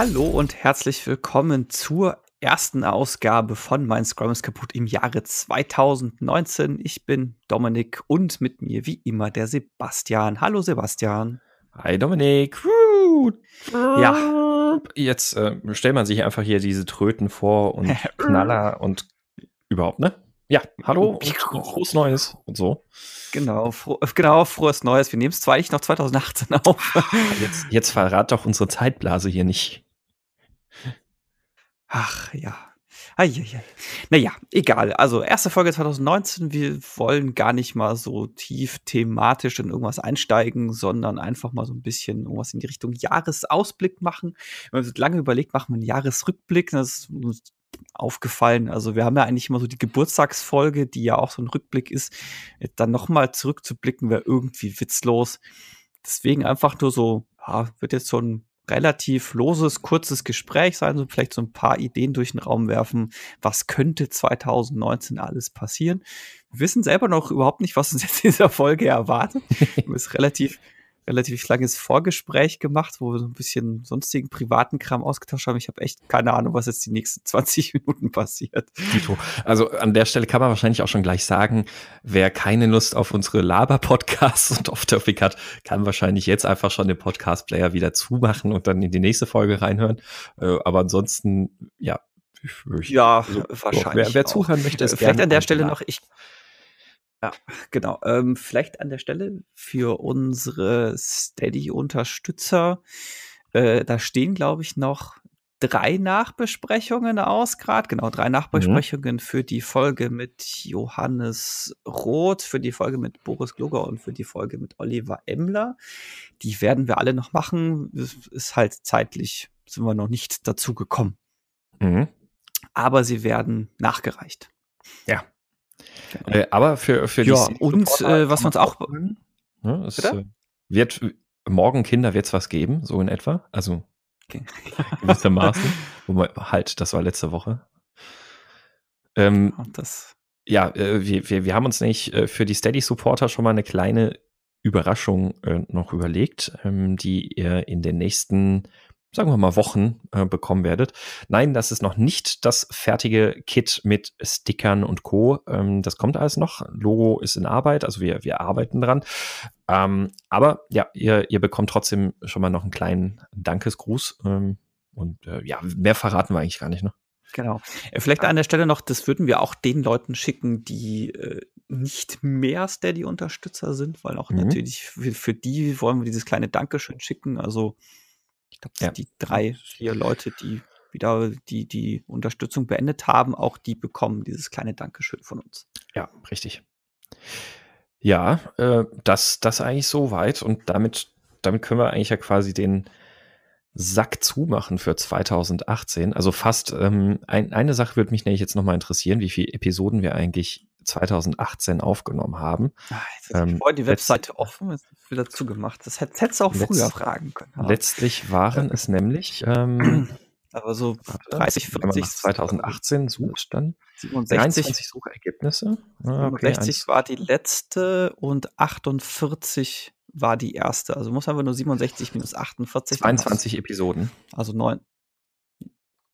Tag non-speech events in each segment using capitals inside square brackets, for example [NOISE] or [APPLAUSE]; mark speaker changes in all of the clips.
Speaker 1: Hallo und herzlich willkommen zur ersten Ausgabe von Mein Scrum ist kaputt im Jahre 2019. Ich bin Dominik und mit mir wie immer der Sebastian. Hallo Sebastian.
Speaker 2: Hi Dominik. Ja. Jetzt äh, stellt man sich einfach hier diese Tröten vor und [LAUGHS] Knaller und überhaupt, ne? Ja, hallo [LAUGHS] frohes Neues und so.
Speaker 1: Genau, fro genau, frohes Neues. Wir nehmen es zwar eigentlich noch 2018 auf.
Speaker 2: Jetzt, jetzt verrat doch unsere Zeitblase hier nicht.
Speaker 1: Ach ja. Eieiei. Naja, egal. Also, erste Folge 2019. Wir wollen gar nicht mal so tief thematisch in irgendwas einsteigen, sondern einfach mal so ein bisschen irgendwas in die Richtung Jahresausblick machen. Wenn man sich lange überlegt, machen wir einen Jahresrückblick. Das ist uns aufgefallen. Also, wir haben ja eigentlich immer so die Geburtstagsfolge, die ja auch so ein Rückblick ist. Dann nochmal zurückzublicken wäre irgendwie witzlos. Deswegen einfach nur so, ja, wird jetzt so ein relativ loses, kurzes Gespräch sein, so vielleicht so ein paar Ideen durch den Raum werfen. Was könnte 2019 alles passieren? Wir wissen selber noch überhaupt nicht, was uns jetzt in dieser Folge erwartet. Es [LAUGHS] ist relativ relativ langes Vorgespräch gemacht, wo wir so ein bisschen sonstigen privaten Kram ausgetauscht haben. Ich habe echt keine Ahnung, was jetzt die nächsten [LAUGHS] 20 Minuten passiert.
Speaker 2: Also an der Stelle kann man wahrscheinlich auch schon gleich sagen, wer keine Lust auf unsere Laber-Podcasts und Off-Topic hat, kann wahrscheinlich jetzt einfach schon den Podcast-Player wieder zumachen und dann in die nächste Folge reinhören. Äh, aber ansonsten, ja,
Speaker 1: ja, also, wahrscheinlich.
Speaker 2: Wer, wer zuhören möchte, ist
Speaker 1: Vielleicht an der Stelle noch, ich ja, genau. Ähm, vielleicht an der Stelle für unsere Steady-Unterstützer. Äh, da stehen, glaube ich, noch drei Nachbesprechungen aus, gerade. Genau, drei Nachbesprechungen mhm. für die Folge mit Johannes Roth, für die Folge mit Boris Gloger und für die Folge mit Oliver Emmler. Die werden wir alle noch machen. Ist halt zeitlich, sind wir noch nicht dazu gekommen. Mhm. Aber sie werden nachgereicht.
Speaker 2: Ja. Äh, aber für, für
Speaker 1: ja, und äh, was wir uns auch.
Speaker 2: Ne, es äh, wird morgen Kinder wird es was geben, so in etwa. Also okay. [LAUGHS] gewissermaßen. halt, das war letzte Woche. Ähm, das. Ja, äh, wir, wir, wir haben uns nicht äh, für die Steady-Supporter schon mal eine kleine Überraschung äh, noch überlegt, ähm, die ihr in den nächsten sagen wir mal, Wochen äh, bekommen werdet. Nein, das ist noch nicht das fertige Kit mit Stickern und Co. Ähm, das kommt alles noch. Logo ist in Arbeit, also wir, wir arbeiten dran. Ähm, aber ja, ihr, ihr bekommt trotzdem schon mal noch einen kleinen Dankesgruß. Ähm, und äh, ja, mehr verraten wir eigentlich gar nicht, ne?
Speaker 1: Genau. Äh, vielleicht an der Stelle noch, das würden wir auch den Leuten schicken, die äh, nicht mehr Steady-Unterstützer sind, weil auch mhm. natürlich für, für die wollen wir dieses kleine Dankeschön schicken. Also ich glaube, ja. die drei, vier Leute, die wieder die, die Unterstützung beendet haben, auch die bekommen dieses kleine Dankeschön von uns.
Speaker 2: Ja, richtig. Ja, äh, das, das eigentlich so weit und damit, damit können wir eigentlich ja quasi den Sack zumachen für 2018. Also fast, ähm, ein, eine Sache würde mich nämlich jetzt nochmal interessieren, wie viele Episoden wir eigentlich 2018 aufgenommen haben.
Speaker 1: Ach, jetzt ähm, die Webseite offen, ist wieder zugemacht. Das hättest du auch früher fragen können.
Speaker 2: Ja. Letztlich waren es nämlich ähm, [CLEARS THROAT]
Speaker 1: aber so 30, 40.
Speaker 2: 2018 sucht dann
Speaker 1: 67
Speaker 2: 23 Suchergebnisse.
Speaker 1: Ah, okay, 60 war die letzte und 48 war die erste. Also muss einfach nur 67 minus 48.
Speaker 2: 22 Episoden.
Speaker 1: Also neun.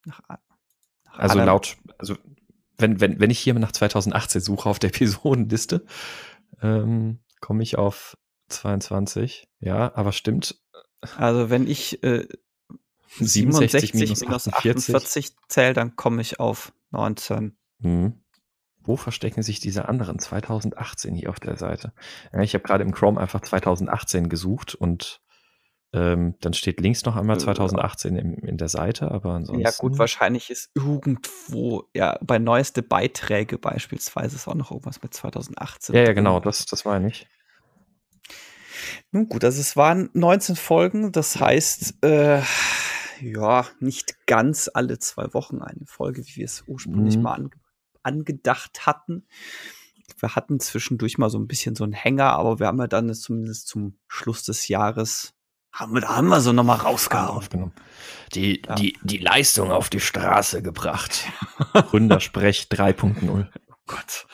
Speaker 2: Nach, nach also laut, also wenn, wenn, wenn ich hier nach 2018 suche auf der [LAUGHS] Episodenliste, ähm, komme ich auf 22. Ja, aber stimmt.
Speaker 1: Also wenn ich äh, 67 minus, minus 48 zähle, dann komme ich auf 19. Hm.
Speaker 2: Wo verstecken sich diese anderen 2018 hier auf der Seite? Ja, ich habe gerade im Chrome einfach 2018 gesucht und ähm, dann steht links noch einmal 2018 in, in der Seite, aber ansonsten.
Speaker 1: Ja, gut, wahrscheinlich ist irgendwo, ja, bei neueste Beiträge beispielsweise ist auch noch irgendwas mit 2018.
Speaker 2: Ja, ja, genau, das, das war nicht.
Speaker 1: Nun gut, also es waren 19 Folgen, das heißt, äh, ja, nicht ganz alle zwei Wochen eine Folge, wie wir es ursprünglich mhm. mal ange angedacht hatten. Wir hatten zwischendurch mal so ein bisschen so einen Hänger, aber wir haben ja dann zumindest zum Schluss des Jahres haben wir, da haben wir so nochmal rausgehauen.
Speaker 2: Die, ja. die, die Leistung auf die Straße gebracht. [LAUGHS] Gründersprech 3.0. Oh Gott.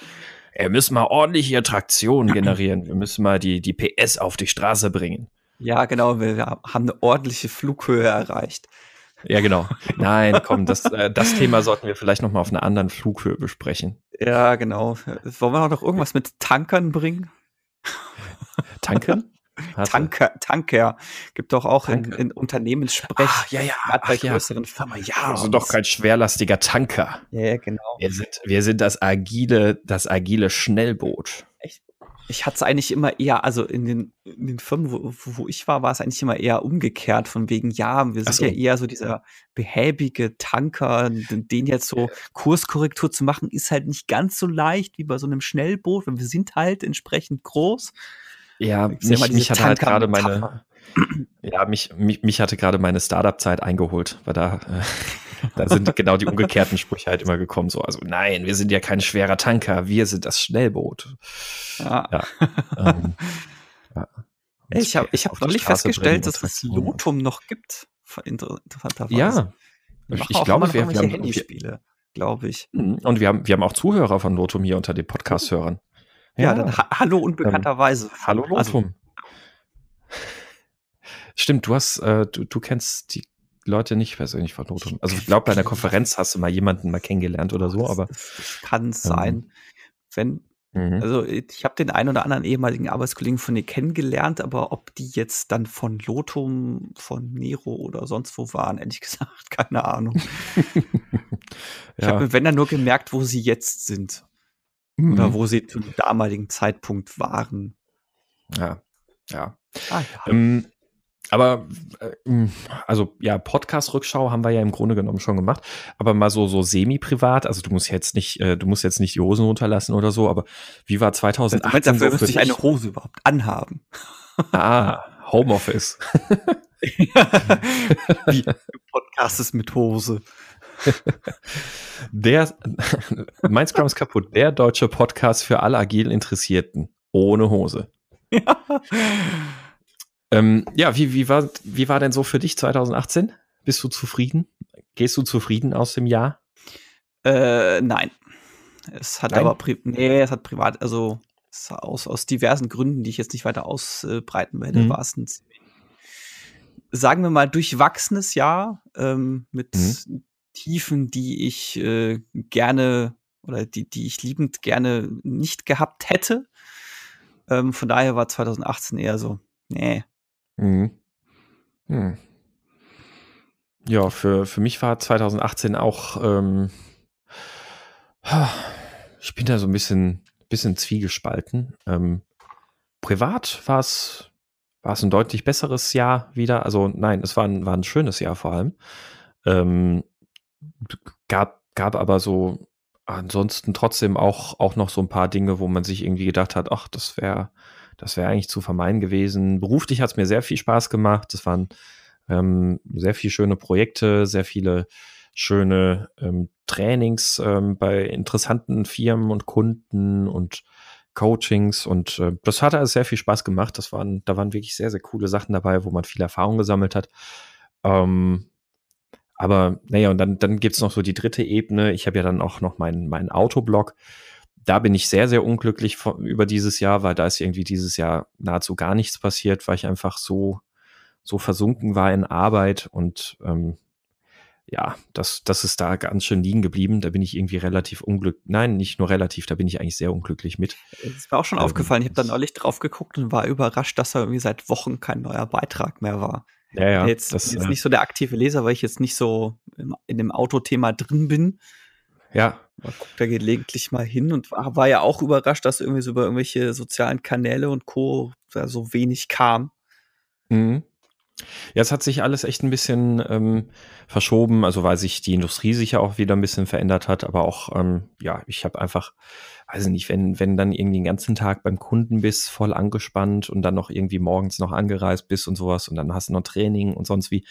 Speaker 2: Wir müssen mal ordentlich hier Traktion generieren. Wir müssen mal die, die PS auf die Straße bringen.
Speaker 1: Ja, genau. Wir haben eine ordentliche Flughöhe erreicht.
Speaker 2: Ja, genau. Nein, komm, das, äh, das Thema sollten wir vielleicht noch mal auf einer anderen Flughöhe besprechen.
Speaker 1: Ja, genau. Wollen wir noch irgendwas mit Tankern bringen?
Speaker 2: Tanken?
Speaker 1: Tanker, Tanker. Gibt doch auch in, in Unternehmenssprech. Ach,
Speaker 2: ja, ja. Ach, bei größeren ja. Firmen. Ja, also doch kein schwerlastiger Tanker.
Speaker 1: Ja, genau.
Speaker 2: Wir sind, wir sind das agile, das agile Schnellboot.
Speaker 1: Echt? Ich hatte es eigentlich immer eher, also in den, in den Firmen, wo, wo ich war, war es eigentlich immer eher umgekehrt, von wegen, ja, wir sind so. ja eher so dieser behäbige Tanker, den jetzt so Kurskorrektur zu machen, ist halt nicht ganz so leicht wie bei so einem Schnellboot, weil wir sind halt entsprechend groß.
Speaker 2: Ja, mich, mich hatte halt gerade meine, [CLEARS THROAT] ja, mich, mich, mich hatte gerade meine Startup-Zeit eingeholt, weil da, äh, [LAUGHS] da sind genau die umgekehrten Sprüche halt immer gekommen. So, also nein, wir sind ja kein schwerer Tanker, wir sind das Schnellboot.
Speaker 1: Ja. ja, ähm, [LAUGHS] ja. Ich habe ich hab neulich festgestellt, dass es Lotum noch gibt.
Speaker 2: Interessanterweise. Ja,
Speaker 1: ich, ich glaube, wir, wir haben Handyspiele, glaube ich.
Speaker 2: Mhm. Und wir haben, wir haben auch Zuhörer von Lotum hier unter den Podcast-Hörern.
Speaker 1: Ja, ja, dann ha hallo unbekannterweise. Ähm,
Speaker 2: hallo Lotum. Also, Stimmt, du hast, äh, du, du kennst die Leute nicht persönlich von Lotum. Also ich glaube, bei einer Konferenz hast du mal jemanden mal kennengelernt oder so, aber.
Speaker 1: Kann ähm, sein. Wenn, mhm. also ich habe den einen oder anderen ehemaligen Arbeitskollegen von dir kennengelernt, aber ob die jetzt dann von Lotum, von Nero oder sonst wo waren, ehrlich [LAUGHS] gesagt, keine Ahnung. [LAUGHS] ja. Ich habe mir, wenn dann nur gemerkt, wo sie jetzt sind. Mhm. Oder wo sie zu dem damaligen Zeitpunkt waren.
Speaker 2: Ja, ja. Ah, ja. Ähm, aber äh, also ja, Podcast-Rückschau haben wir ja im Grunde genommen schon gemacht, aber mal so so semi-privat. Also du musst jetzt nicht, äh, du musst jetzt nicht die Hosen runterlassen oder so. Aber wie war 2018?
Speaker 1: Dafür so ich eine Hose überhaupt anhaben.
Speaker 2: Ah, Homeoffice. [LAUGHS]
Speaker 1: wie Podcast ist mit Hose.
Speaker 2: Der, mein Scrum ist kaputt. Der deutsche Podcast für alle agil Interessierten. Ohne Hose. Ja. Ähm, ja, wie, wie, war, wie war denn so für dich 2018? Bist du zufrieden? Gehst du zufrieden aus dem Jahr?
Speaker 1: Äh, nein. Es hat nein? aber nee, es hat privat, also aus, aus diversen Gründen, die ich jetzt nicht weiter ausbreiten werde, mhm. war es ein sagen wir mal, durchwachsenes Jahr ähm, mit mhm. Tiefen, die ich äh, gerne oder die, die ich liebend gerne nicht gehabt hätte. Ähm, von daher war 2018 eher so, nee,
Speaker 2: Mhm. Hm. Ja, für, für mich war 2018 auch, ähm, ich bin da so ein bisschen, bisschen zwiegespalten. Ähm, privat war es, war es ein deutlich besseres Jahr wieder. Also nein, es war ein, war ein schönes Jahr vor allem. Ähm, gab, gab aber so ansonsten trotzdem auch, auch noch so ein paar Dinge, wo man sich irgendwie gedacht hat, ach, das wäre das wäre eigentlich zu vermeiden gewesen. Beruflich hat es mir sehr viel Spaß gemacht. Es waren ähm, sehr viele schöne Projekte, sehr viele schöne ähm, Trainings ähm, bei interessanten Firmen und Kunden und Coachings und äh, das hat alles sehr viel Spaß gemacht. Das waren, da waren wirklich sehr, sehr coole Sachen dabei, wo man viel Erfahrung gesammelt hat. Ähm, aber naja, und dann, dann gibt's noch so die dritte Ebene. Ich habe ja dann auch noch meinen mein Autoblog da bin ich sehr, sehr unglücklich von, über dieses Jahr, weil da ist irgendwie dieses Jahr nahezu gar nichts passiert, weil ich einfach so, so versunken war in Arbeit und ähm, ja, das, das ist da ganz schön liegen geblieben. Da bin ich irgendwie relativ unglücklich. Nein, nicht nur relativ, da bin ich eigentlich sehr unglücklich mit.
Speaker 1: Es war auch schon ähm, aufgefallen. Ich habe da neulich drauf geguckt und war überrascht, dass da irgendwie seit Wochen kein neuer Beitrag mehr war.
Speaker 2: Ja, ja.
Speaker 1: Jetzt, das, jetzt äh, nicht so der aktive Leser, weil ich jetzt nicht so in dem Autothema drin bin.
Speaker 2: Ja.
Speaker 1: Man guckt da gelegentlich mal hin und war, war ja auch überrascht, dass irgendwie so über irgendwelche sozialen Kanäle und Co. da so wenig kam.
Speaker 2: Mhm. Ja, es hat sich alles echt ein bisschen ähm, verschoben, also weil sich die Industrie sich ja auch wieder ein bisschen verändert hat, aber auch, ähm, ja, ich habe einfach, weiß nicht, wenn, wenn dann irgendwie den ganzen Tag beim Kunden bist, voll angespannt und dann noch irgendwie morgens noch angereist bist und sowas und dann hast du noch Training und sonst wie,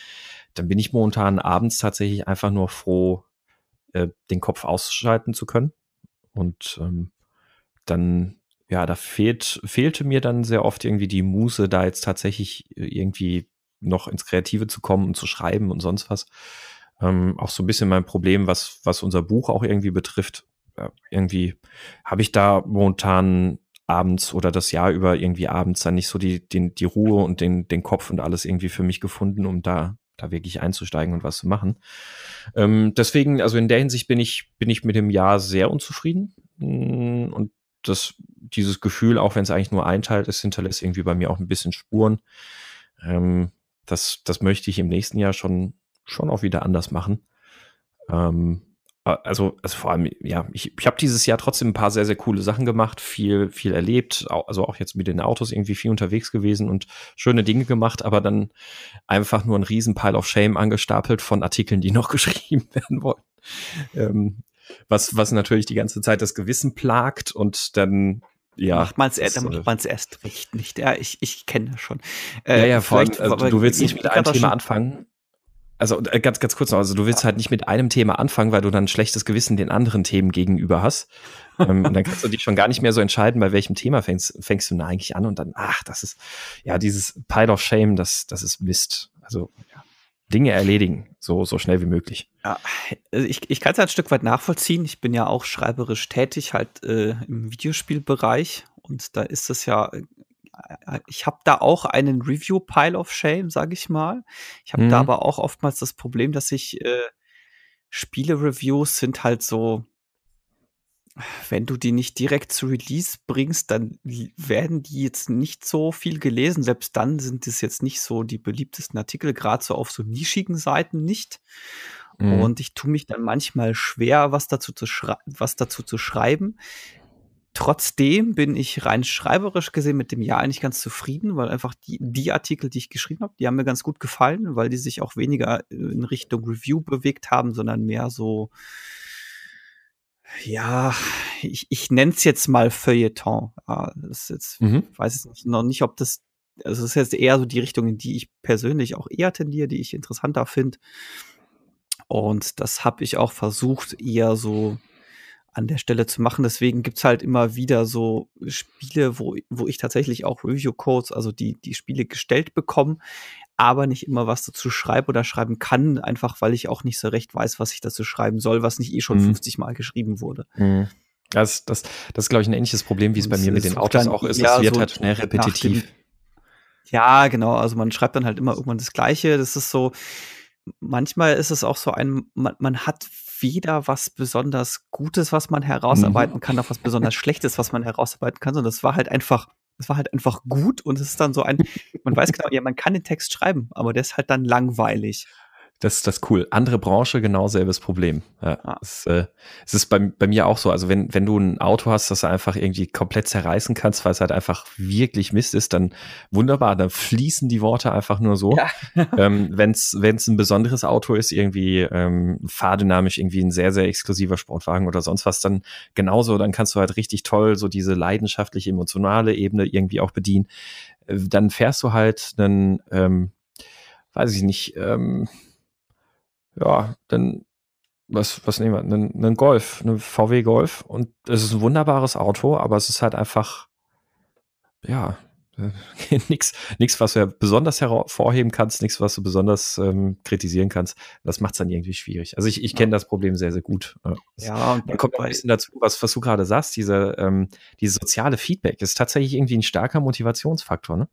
Speaker 2: dann bin ich momentan abends tatsächlich einfach nur froh, äh, den Kopf ausschalten zu können. Und ähm, dann, ja, da fehlt, fehlte mir dann sehr oft irgendwie die Muße, da jetzt tatsächlich äh, irgendwie noch ins Kreative zu kommen und zu schreiben und sonst was. Ähm, auch so ein bisschen mein Problem, was, was unser Buch auch irgendwie betrifft. Ja, irgendwie habe ich da momentan abends oder das Jahr über irgendwie abends dann nicht so die, den, die Ruhe und den, den Kopf und alles irgendwie für mich gefunden, um da da wirklich einzusteigen und was zu machen. Ähm, deswegen, also in der Hinsicht bin ich, bin ich mit dem Jahr sehr unzufrieden. Mm, und das, dieses Gefühl, auch wenn es eigentlich nur ein Teil ist, hinterlässt irgendwie bei mir auch ein bisschen Spuren. Ähm, das, das möchte ich im nächsten Jahr schon, schon auch wieder anders machen. Ähm, also, also vor allem, ja, ich, ich habe dieses Jahr trotzdem ein paar sehr, sehr coole Sachen gemacht, viel, viel erlebt, also auch jetzt mit den Autos irgendwie viel unterwegs gewesen und schöne Dinge gemacht, aber dann einfach nur ein riesen Pile of Shame angestapelt von Artikeln, die noch [LAUGHS] geschrieben werden wollen. Ähm, was, was natürlich die ganze Zeit das Gewissen plagt und dann ja,
Speaker 1: macht man es man's erst recht nicht. Ja, ich, ich kenne das schon.
Speaker 2: Äh, ja, ja, vor allem, also, du willst nicht mit einem Thema anfangen, also äh, ganz, ganz kurz noch, also du willst halt nicht mit einem Thema anfangen, weil du dann ein schlechtes Gewissen den anderen Themen gegenüber hast. ähm, und dann kannst du dich schon gar nicht mehr so entscheiden, bei welchem Thema fängst, fängst du da eigentlich an und dann, ach, das ist, ja, dieses Pile of Shame, das, das ist Mist. Also, ja. Dinge erledigen, so, so schnell wie möglich.
Speaker 1: Ja, also ich, ich kann es ein Stück weit nachvollziehen. Ich bin ja auch schreiberisch tätig, halt äh, im Videospielbereich. Und da ist es ja ich habe da auch einen Review-Pile of Shame, sage ich mal. Ich habe mhm. da aber auch oftmals das Problem, dass ich äh, Spiele-Reviews sind halt so, wenn du die nicht direkt zu Release bringst, dann werden die jetzt nicht so viel gelesen. Selbst dann sind es jetzt nicht so die beliebtesten Artikel, gerade so auf so nischigen Seiten nicht. Mhm. Und ich tue mich dann manchmal schwer, was dazu zu, was dazu zu schreiben. Trotzdem bin ich rein schreiberisch gesehen mit dem Jahr eigentlich ganz zufrieden, weil einfach die, die Artikel, die ich geschrieben habe, die haben mir ganz gut gefallen, weil die sich auch weniger in Richtung Review bewegt haben, sondern mehr so, ja, ich, ich nenne es jetzt mal Feuilleton. Ja, das ist jetzt, mhm. weiß ich noch nicht, ob das, also das ist jetzt eher so die Richtung, in die ich persönlich auch eher tendiere, die ich interessanter finde. Und das habe ich auch versucht, eher so an der Stelle zu machen. Deswegen gibt's halt immer wieder so Spiele, wo, wo ich tatsächlich auch Review-Codes, also die, die Spiele gestellt bekomme, aber nicht immer was dazu schreibe oder schreiben kann, einfach weil ich auch nicht so recht weiß, was ich dazu schreiben soll, was nicht eh schon mhm. 50 Mal geschrieben wurde.
Speaker 2: Mhm. Das, das, das ist, glaube ich, ein ähnliches Problem, wie es bei mir mit den Autos auch ist. Es wird so halt schnell repetitiv. Dem,
Speaker 1: ja, genau. Also man schreibt dann halt immer irgendwann das Gleiche. Das ist so, manchmal ist es auch so ein, man, man hat weder was besonders Gutes, was man herausarbeiten mhm. kann, noch was besonders Schlechtes, was man herausarbeiten kann, sondern es war halt einfach, es war halt einfach gut und es ist dann so ein, man weiß genau, ja, man kann den Text schreiben, aber der ist halt dann langweilig.
Speaker 2: Das ist das cool. Andere Branche, genau selbes Problem. Ja, ah. es, äh, es, ist bei, bei mir auch so. Also wenn, wenn du ein Auto hast, das du einfach irgendwie komplett zerreißen kannst, weil es halt einfach wirklich Mist ist, dann wunderbar, dann fließen die Worte einfach nur so. Ja. [LAUGHS] ähm, wenn es ein besonderes Auto ist, irgendwie ähm, fahrdynamisch, irgendwie ein sehr, sehr exklusiver Sportwagen oder sonst was, dann genauso, dann kannst du halt richtig toll so diese leidenschaftliche, emotionale Ebene irgendwie auch bedienen. Äh, dann fährst du halt einen, ähm, weiß ich nicht, ähm, ja, dann was, was nehmen wir? Einen, einen Golf, einen VW Golf. Und es ist ein wunderbares Auto, aber es ist halt einfach, ja, [LAUGHS] nichts, nichts, was du ja besonders hervorheben kannst, nichts, was du besonders ähm, kritisieren kannst. Das macht es dann irgendwie schwierig. Also ich, ich kenne das Problem sehr, sehr gut. Ja, und dann kommt noch ein bisschen dazu, was, was du gerade sagst, diese, ähm, dieses soziale Feedback ist tatsächlich irgendwie ein starker Motivationsfaktor. Ne?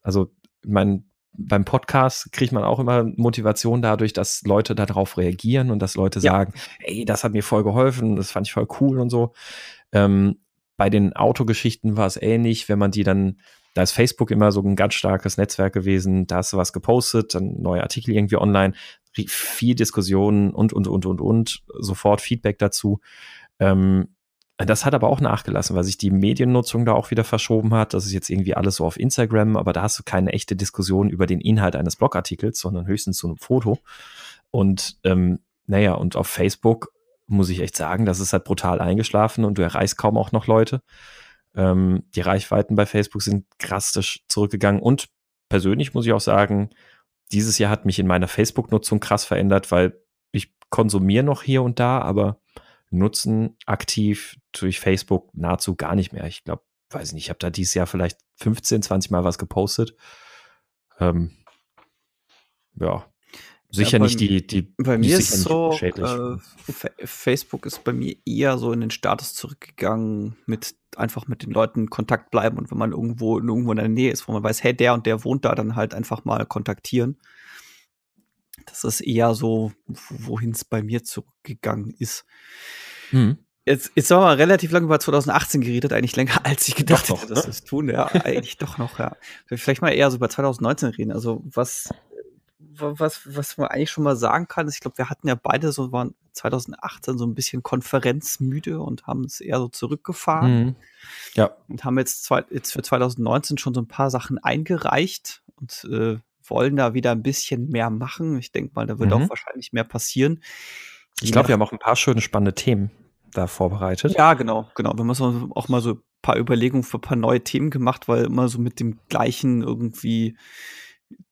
Speaker 2: Also, mein, beim Podcast kriegt man auch immer Motivation dadurch, dass Leute darauf reagieren und dass Leute ja. sagen, ey, das hat mir voll geholfen, das fand ich voll cool und so. Ähm, bei den Autogeschichten war es ähnlich, wenn man die dann, da ist Facebook immer so ein ganz starkes Netzwerk gewesen, da hast du was gepostet, dann neue Artikel irgendwie online, viel Diskussionen und, und, und, und, und, sofort Feedback dazu. Ähm, das hat aber auch nachgelassen, weil sich die Mediennutzung da auch wieder verschoben hat. Das ist jetzt irgendwie alles so auf Instagram, aber da hast du keine echte Diskussion über den Inhalt eines Blogartikels, sondern höchstens zu einem Foto. Und ähm, naja, und auf Facebook muss ich echt sagen, das ist halt brutal eingeschlafen und du erreichst kaum auch noch Leute. Ähm, die Reichweiten bei Facebook sind drastisch zurückgegangen und persönlich muss ich auch sagen, dieses Jahr hat mich in meiner Facebook-Nutzung krass verändert, weil ich konsumiere noch hier und da, aber nutzen aktiv durch Facebook nahezu gar nicht mehr. Ich glaube, weiß nicht, ich habe da dieses Jahr vielleicht 15, 20 Mal was gepostet. Ähm, ja, sicher ja, bei, nicht die, die
Speaker 1: bei mir ist so äh, Facebook ist bei mir eher so in den Status zurückgegangen mit einfach mit den Leuten in Kontakt bleiben und wenn man irgendwo irgendwo in der Nähe ist, wo man weiß, hey, der und der wohnt da, dann halt einfach mal kontaktieren. Das ist eher so, wohin es bei mir zurückgegangen ist. Mhm. Jetzt, jetzt haben wir relativ lange über 2018 geredet, eigentlich länger, [LAUGHS] als ich gedacht doch, hätte, dass wir es tun. Ja, eigentlich doch noch, ja. Vielleicht mal eher so über 2019 reden. Also was, was, was man eigentlich schon mal sagen kann, ist, ich glaube, wir hatten ja beide so, waren 2018 so ein bisschen konferenzmüde und haben es eher so zurückgefahren. Mhm.
Speaker 2: Ja.
Speaker 1: Und haben jetzt, zwei, jetzt für 2019 schon so ein paar Sachen eingereicht und äh, wollen da wieder ein bisschen mehr machen. Ich denke mal, da wird mhm. auch wahrscheinlich mehr passieren.
Speaker 2: Ich glaube, wir haben auch ein paar schöne, spannende Themen da vorbereitet.
Speaker 1: Ja, genau, genau. Wir haben auch mal so ein paar Überlegungen für ein paar neue Themen gemacht, weil immer so mit dem gleichen irgendwie,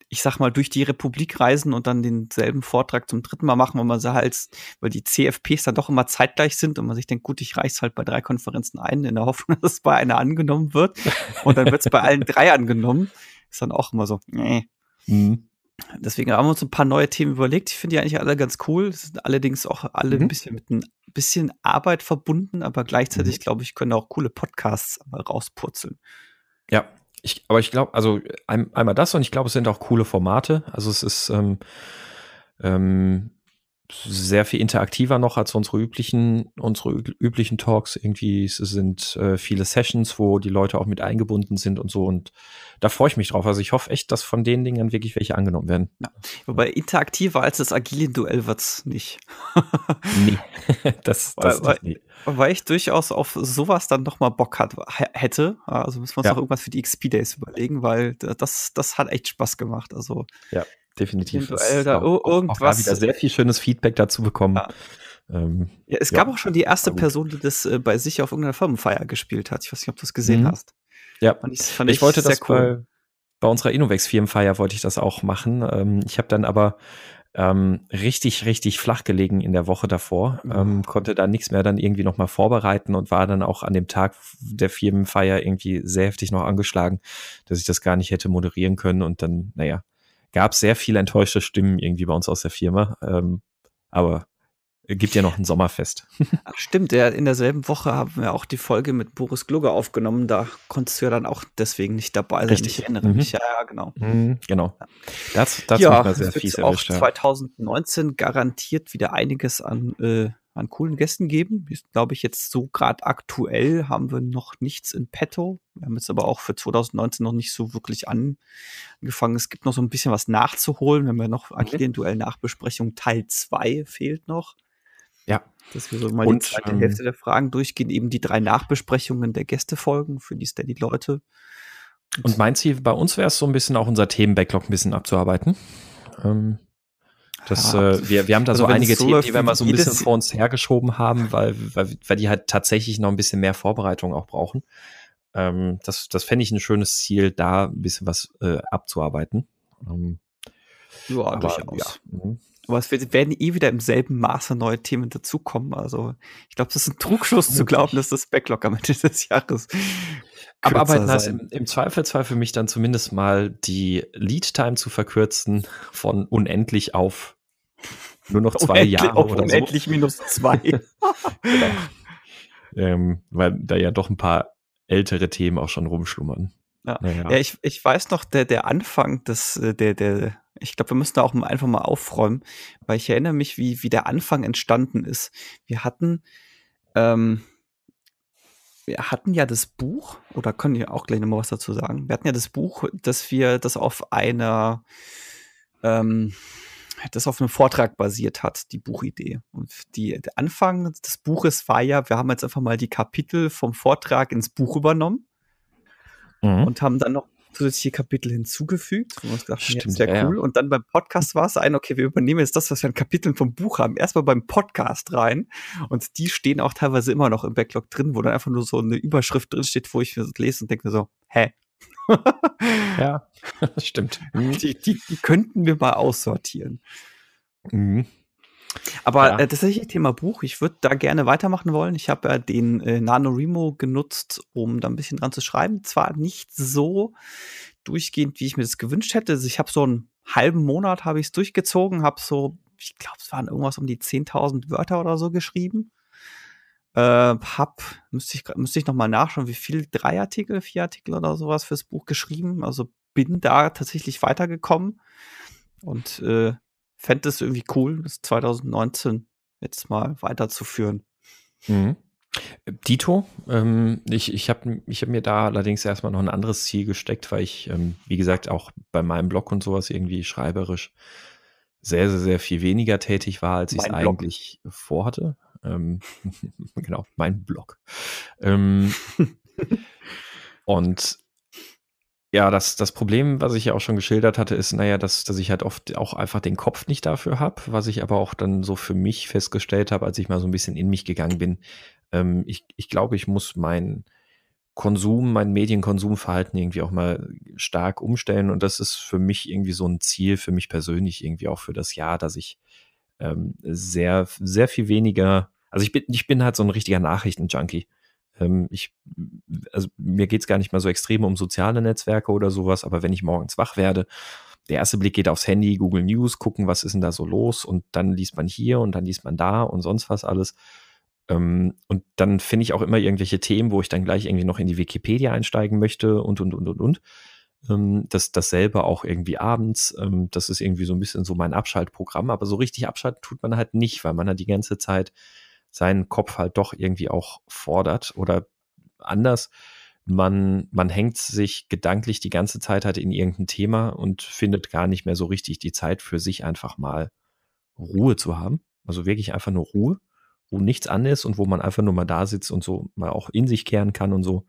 Speaker 1: ich sag mal, durch die Republik reisen und dann denselben Vortrag zum dritten Mal machen, weil man sie halt, weil die CFPs dann doch immer zeitgleich sind und man sich denkt, gut, ich reich's halt bei drei Konferenzen ein, in der Hoffnung, [LAUGHS] dass es bei einer angenommen wird. Und dann wird es bei allen drei angenommen. Ist dann auch immer so, nee. Mhm. Deswegen haben wir uns ein paar neue Themen überlegt. Ich finde die eigentlich alle ganz cool. Sind allerdings auch alle mhm. ein bisschen mit ein bisschen Arbeit verbunden, aber gleichzeitig, mhm. glaube ich, können auch coole Podcasts rauspurzeln.
Speaker 2: Ja, ich, aber ich glaube, also ein, einmal das und ich glaube, es sind auch coole Formate. Also es ist ähm, ähm, sehr viel interaktiver noch als unsere üblichen, unsere üblichen Talks. Irgendwie es sind äh, viele Sessions, wo die Leute auch mit eingebunden sind und so. Und da freue ich mich drauf. Also ich hoffe echt, dass von den Dingen wirklich welche angenommen werden.
Speaker 1: Ja. Wobei interaktiver als das agile Duell wird's nicht. [LAUGHS]
Speaker 2: nee, das, [LAUGHS] das
Speaker 1: weil, nicht. Weil ich durchaus auf sowas dann noch mal Bock hat, hätte. Also müssen wir uns ja. noch irgendwas für die XP Days überlegen, weil das, das hat echt Spaß gemacht. Also
Speaker 2: ja definitiv.
Speaker 1: Eventuell da auch, irgendwas.
Speaker 2: Auch wieder sehr viel schönes Feedback dazu bekommen. Ja.
Speaker 1: Ähm, ja, es ja, gab auch schon die erste Person, die das äh, bei sich auf irgendeiner Firmenfeier gespielt hat. Ich weiß nicht, ob du das gesehen mhm. hast.
Speaker 2: Ja, fand ich, fand ich, ich wollte das cool. bei, bei unserer Innovex Firmenfeier wollte ich das auch machen. Ähm, ich habe dann aber ähm, richtig, richtig flach gelegen in der Woche davor, mhm. ähm, konnte da nichts mehr dann irgendwie nochmal vorbereiten und war dann auch an dem Tag der Firmenfeier irgendwie sehr heftig noch angeschlagen, dass ich das gar nicht hätte moderieren können und dann, naja, gab sehr viele enttäuschte Stimmen irgendwie bei uns aus der Firma. Ähm, aber gibt ja noch ein Sommerfest.
Speaker 1: Ach, [LAUGHS] stimmt, ja, in derselben Woche haben wir auch die Folge mit Boris Glugger aufgenommen. Da konntest du ja dann auch deswegen nicht dabei sein.
Speaker 2: Richtig.
Speaker 1: Ich erinnere
Speaker 2: mhm.
Speaker 1: mich, ja, ja genau.
Speaker 2: Mhm, genau.
Speaker 1: Das, das ja, sehr fies auch erwischt, 2019 garantiert wieder einiges an äh, an coolen Gästen geben. Ist, glaube ich, jetzt so gerade aktuell haben wir noch nichts in petto. Wir haben jetzt aber auch für 2019 noch nicht so wirklich angefangen. Es gibt noch so ein bisschen was nachzuholen. Wir haben ja noch mhm. Agilien Duell Nachbesprechung Teil 2 fehlt noch.
Speaker 2: Ja.
Speaker 1: Dass wir so mal Und, die zweite ähm, Hälfte der Fragen durchgehen, eben die drei Nachbesprechungen der Gästefolgen für die Steady-Leute.
Speaker 2: Und mein Ziel bei uns wäre es so ein bisschen auch unser Themen-Backlog ein bisschen abzuarbeiten. Ähm, das, ja, äh, wir, wir haben da also so einige so Themen, die wir mal so ein bisschen vor uns hergeschoben haben, weil, weil, weil die halt tatsächlich noch ein bisschen mehr Vorbereitung auch brauchen. Ähm, das das fände ich ein schönes Ziel, da ein bisschen was äh, abzuarbeiten. Ähm,
Speaker 1: ja, aber, durchaus. Ja. Mhm. Aber es werden eh wieder im selben Maße neue Themen dazukommen. Also ich glaube, das ist ein Trugschluss zu glauben, dass das Backlog am Ende des Jahres.
Speaker 2: Aber arbeiten heißt im, im Zweifelsfall für mich dann zumindest mal die Lead-Time zu verkürzen von unendlich auf nur noch zwei unendlich, Jahre
Speaker 1: oder unendlich so. minus zwei. [LAUGHS] genau.
Speaker 2: ähm, weil da ja doch ein paar ältere Themen auch schon rumschlummern.
Speaker 1: Ja, naja. ja ich, ich weiß noch, der, der Anfang des, äh, der, der, ich glaube, wir müssen da auch einfach mal aufräumen, weil ich erinnere mich, wie, wie der Anfang entstanden ist. Wir hatten, ähm, wir hatten ja das Buch, oder können wir auch gleich nochmal was dazu sagen? Wir hatten ja das Buch, dass wir das auf einer, ähm, das auf einem Vortrag basiert hat, die Buchidee. Und die, der Anfang des Buches war ja, wir haben jetzt einfach mal die Kapitel vom Vortrag ins Buch übernommen mhm. und haben dann noch zusätzliche Kapitel hinzugefügt. Und uns gedacht, Stimmt, ja, sehr cool. Ja. Und dann beim Podcast war es ein, okay, wir übernehmen jetzt das, was wir an Kapiteln vom Buch haben, erstmal beim Podcast rein. Und die stehen auch teilweise immer noch im Backlog drin, wo dann einfach nur so eine Überschrift drin steht, wo ich mir das lese und denke mir so, hä?
Speaker 2: ja, [LAUGHS] stimmt.
Speaker 1: Die, die, die, könnten wir mal aussortieren. Mhm. Aber ja. äh, tatsächlich Thema Buch, ich würde da gerne weitermachen wollen. Ich habe ja den äh, NaNoWriMo genutzt, um da ein bisschen dran zu schreiben. Zwar nicht so durchgehend, wie ich mir das gewünscht hätte. Also ich habe so einen halben Monat habe ich es durchgezogen, habe so, ich glaube, es waren irgendwas um die 10.000 Wörter oder so geschrieben. Äh, hab, müsste ich, müsste ich noch mal nachschauen, wie viel, drei Artikel, vier Artikel oder sowas fürs Buch geschrieben. Also bin da tatsächlich weitergekommen und äh, fände es irgendwie cool, das 2019 jetzt mal weiterzuführen. Mhm.
Speaker 2: Dito, ähm, ich, ich habe ich hab mir da allerdings erstmal noch ein anderes Ziel gesteckt, weil ich, ähm, wie gesagt, auch bei meinem Blog und sowas irgendwie schreiberisch sehr, sehr, sehr viel weniger tätig war, als ich es eigentlich vorhatte. Ähm, [LAUGHS] genau, mein Blog. Ähm, [LAUGHS] und ja, das, das Problem, was ich ja auch schon geschildert hatte, ist, naja, dass, dass ich halt oft auch einfach den Kopf nicht dafür habe, was ich aber auch dann so für mich festgestellt habe, als ich mal so ein bisschen in mich gegangen bin. Ähm, ich, ich glaube, ich muss mein Konsum, mein Medienkonsumverhalten irgendwie auch mal stark umstellen und das ist für mich irgendwie so ein Ziel, für mich persönlich irgendwie auch für das Jahr, dass ich ähm, sehr, sehr viel weniger, also ich bin, ich bin halt so ein richtiger Nachrichtenjunkie. Ähm, ich, also mir geht's gar nicht mal so extrem um soziale Netzwerke oder sowas, aber wenn ich morgens wach werde, der erste Blick geht aufs Handy, Google News, gucken, was ist denn da so los und dann liest man hier und dann liest man da und sonst was alles. Ähm, und dann finde ich auch immer irgendwelche Themen, wo ich dann gleich irgendwie noch in die Wikipedia einsteigen möchte und, und, und, und, und. Ähm, das, dasselbe auch irgendwie abends. Ähm, das ist irgendwie so ein bisschen so mein Abschaltprogramm. Aber so richtig abschalten tut man halt nicht, weil man halt die ganze Zeit seinen Kopf halt doch irgendwie auch fordert oder anders. Man, man hängt sich gedanklich die ganze Zeit halt in irgendein Thema und findet gar nicht mehr so richtig die Zeit für sich einfach mal Ruhe zu haben. Also wirklich einfach nur Ruhe, wo nichts an ist und wo man einfach nur mal da sitzt und so mal auch in sich kehren kann und so.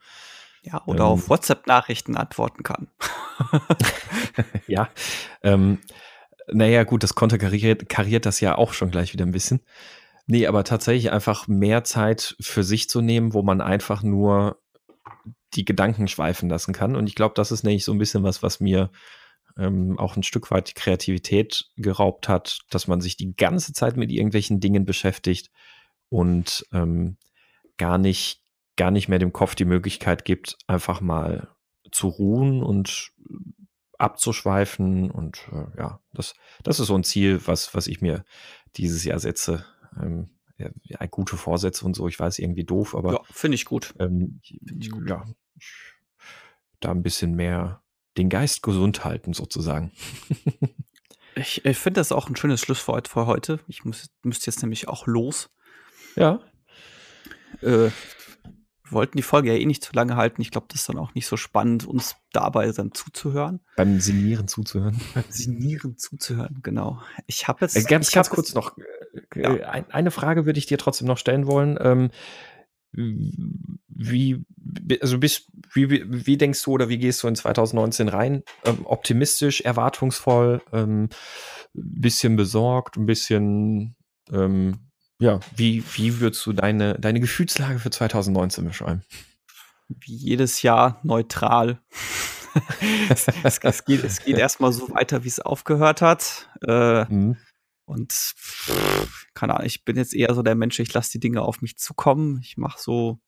Speaker 1: Ja, oder ähm, auf WhatsApp-Nachrichten antworten kann. [LAUGHS]
Speaker 2: ja. Ähm, naja, gut, das konterkariert kariert das ja auch schon gleich wieder ein bisschen. Nee, aber tatsächlich einfach mehr Zeit für sich zu nehmen, wo man einfach nur die Gedanken schweifen lassen kann. Und ich glaube, das ist nämlich so ein bisschen was, was mir ähm, auch ein Stück weit die Kreativität geraubt hat, dass man sich die ganze Zeit mit irgendwelchen Dingen beschäftigt und ähm, gar nicht gar nicht mehr dem Kopf die Möglichkeit gibt, einfach mal zu ruhen und abzuschweifen. Und äh, ja, das, das ist so ein Ziel, was, was ich mir dieses Jahr setze. Ähm, ja, gute Vorsätze und so, ich weiß irgendwie doof, aber. Ja,
Speaker 1: finde ich gut.
Speaker 2: Ähm, find ich gut. Ja, da ein bisschen mehr den Geist gesund halten, sozusagen.
Speaker 1: ich, ich finde das auch ein schönes Schlusswort für heute. Ich muss, müsste jetzt nämlich auch los.
Speaker 2: Ja.
Speaker 1: Äh, wollten die Folge ja eh nicht zu lange halten. Ich glaube, das ist dann auch nicht so spannend, uns dabei dann zuzuhören.
Speaker 2: Beim Sinieren zuzuhören. [LAUGHS]
Speaker 1: Beim Sinieren zuzuhören, genau. Ich habe jetzt.
Speaker 2: Äh, ganz, ganz kurz noch. Äh, ja. eine Frage würde ich dir trotzdem noch stellen wollen. Ähm, wie, also bist, wie, wie denkst du oder wie gehst du in 2019 rein? Ähm, optimistisch, erwartungsvoll, ähm, bisschen besorgt, ein bisschen ähm, ja, wie, wie würdest du deine, deine Gefühlslage für 2019 beschreiben?
Speaker 1: Wie jedes Jahr neutral. [LAUGHS] es, es, geht, es geht erstmal so weiter, wie es aufgehört hat. Äh, mhm. Und keine Ahnung, ich bin jetzt eher so der Mensch, ich lasse die Dinge auf mich zukommen. Ich mache so.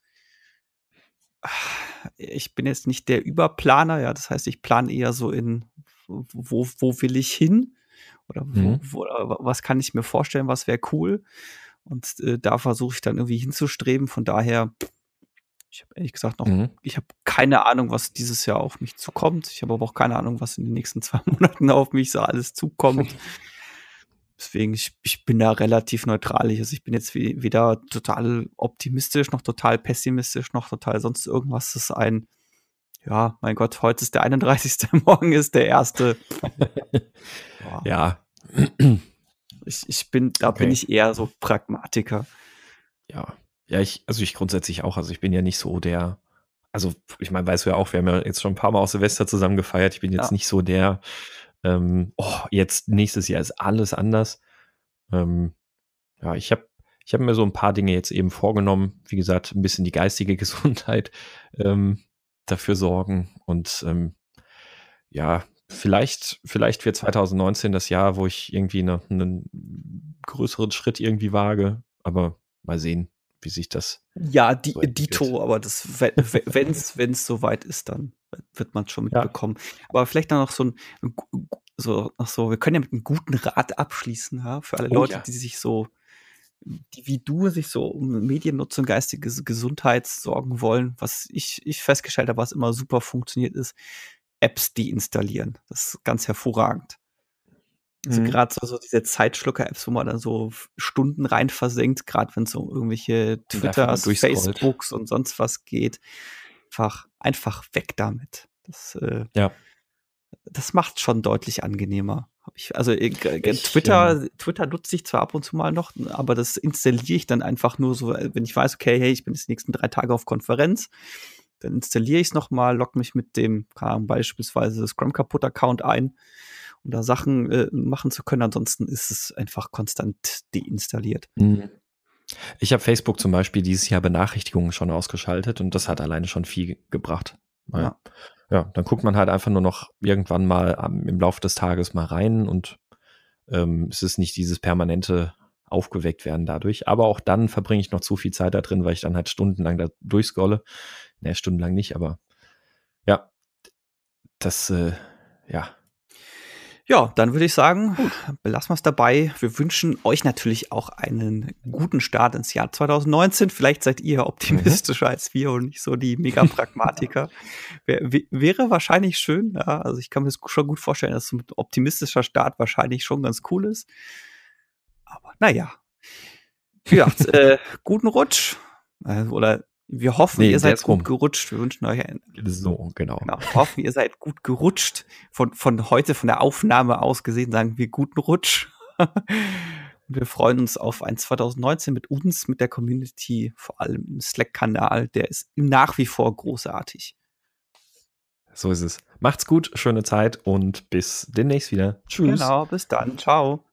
Speaker 1: Ich bin jetzt nicht der Überplaner, ja. Das heißt, ich plane eher so in, wo, wo will ich hin? Oder wo, mhm. wo, was kann ich mir vorstellen, was wäre cool? Und äh, da versuche ich dann irgendwie hinzustreben. Von daher, ich habe ehrlich gesagt noch, mhm. ich habe keine Ahnung, was dieses Jahr auf mich zukommt. Ich habe aber auch keine Ahnung, was in den nächsten [LAUGHS] zwei Monaten auf mich so alles zukommt. [LAUGHS] Deswegen, ich, ich bin da relativ neutral. Also ich bin jetzt weder total optimistisch, noch total pessimistisch, noch total sonst irgendwas. Das ist ein, ja, mein Gott, heute ist der 31. [LAUGHS] Morgen ist der erste.
Speaker 2: ja. [CLEARS THROAT]
Speaker 1: Ich, ich bin, da okay. bin ich eher so Pragmatiker.
Speaker 2: Ja. Ja, ich, also ich grundsätzlich auch. Also ich bin ja nicht so der, also ich meine, weißt du ja auch, wir haben ja jetzt schon ein paar Mal aus Silvester zusammen gefeiert. Ich bin jetzt ja. nicht so der, ähm, oh, jetzt nächstes Jahr ist alles anders. Ähm, ja, ich habe ich hab mir so ein paar Dinge jetzt eben vorgenommen. Wie gesagt, ein bisschen die geistige [LAUGHS] Gesundheit ähm, dafür sorgen und ähm, ja, vielleicht, vielleicht wird 2019 das Jahr, wo ich irgendwie eine, einen größeren Schritt irgendwie wage, aber mal sehen, wie sich das.
Speaker 1: Ja, die, so Dito, aber das, wenn es [LAUGHS] soweit ist, dann wird man es schon mitbekommen. Ja. Aber vielleicht dann noch so ein, so, ach so, wir können ja mit einem guten Rat abschließen, ja, für alle oh, Leute, ja. die sich so, die wie du sich so um Mediennutzung, geistige Gesundheit sorgen wollen, was ich, ich festgestellt habe, was immer super funktioniert ist, Apps deinstallieren. Das ist ganz hervorragend. Also mhm. gerade so, so diese Zeitschlucker-Apps, wo man dann so Stunden rein versenkt, gerade wenn es um irgendwelche Twitters, Facebooks und sonst was geht. Einfach, einfach weg damit. Das, äh, ja. das macht schon deutlich angenehmer. Ich, also äh, ich, Twitter, ja. Twitter nutze ich zwar ab und zu mal noch, aber das installiere ich dann einfach nur so, wenn ich weiß, okay, hey, ich bin jetzt die nächsten drei Tage auf Konferenz, dann installiere ich es nochmal, logge mich mit dem, Ahnung, beispielsweise Scrum Kaputt Account ein, um da Sachen äh, machen zu können. Ansonsten ist es einfach konstant deinstalliert. Mhm.
Speaker 2: Ich habe Facebook zum Beispiel dieses Jahr Benachrichtigungen schon ausgeschaltet und das hat alleine schon viel gebracht. Ja. ja, dann guckt man halt einfach nur noch irgendwann mal am, im Laufe des Tages mal rein und ähm, es ist nicht dieses permanente aufgeweckt werden dadurch. Aber auch dann verbringe ich noch zu viel Zeit da drin, weil ich dann halt stundenlang da durchscrolle. Ne, stundenlang nicht, aber ja, das, äh, ja,
Speaker 1: ja, dann würde ich sagen, belassen wir es dabei. Wir wünschen euch natürlich auch einen guten Start ins Jahr 2019. Vielleicht seid ihr optimistischer mhm. als wir und nicht so die Mega-Pragmatiker. [LAUGHS] wäre wahrscheinlich schön. Ja, also ich kann mir schon gut vorstellen, dass so ein optimistischer Start wahrscheinlich schon ganz cool ist. Aber naja. Ja, [LAUGHS] äh, guten Rutsch. Äh, oder wir hoffen, nee, ihr seid gut rum. gerutscht. Wir wünschen euch ein,
Speaker 2: so, genau. genau.
Speaker 1: Wir hoffen, ihr seid gut gerutscht. Von, von heute, von der Aufnahme aus gesehen, sagen wir guten Rutsch. [LAUGHS] wir freuen uns auf ein 2019 mit uns, mit der Community, vor allem im Slack-Kanal. Der ist nach wie vor großartig.
Speaker 2: So ist es. Macht's gut, schöne Zeit und bis demnächst wieder.
Speaker 1: Tschüss. Genau, bis dann. Ciao.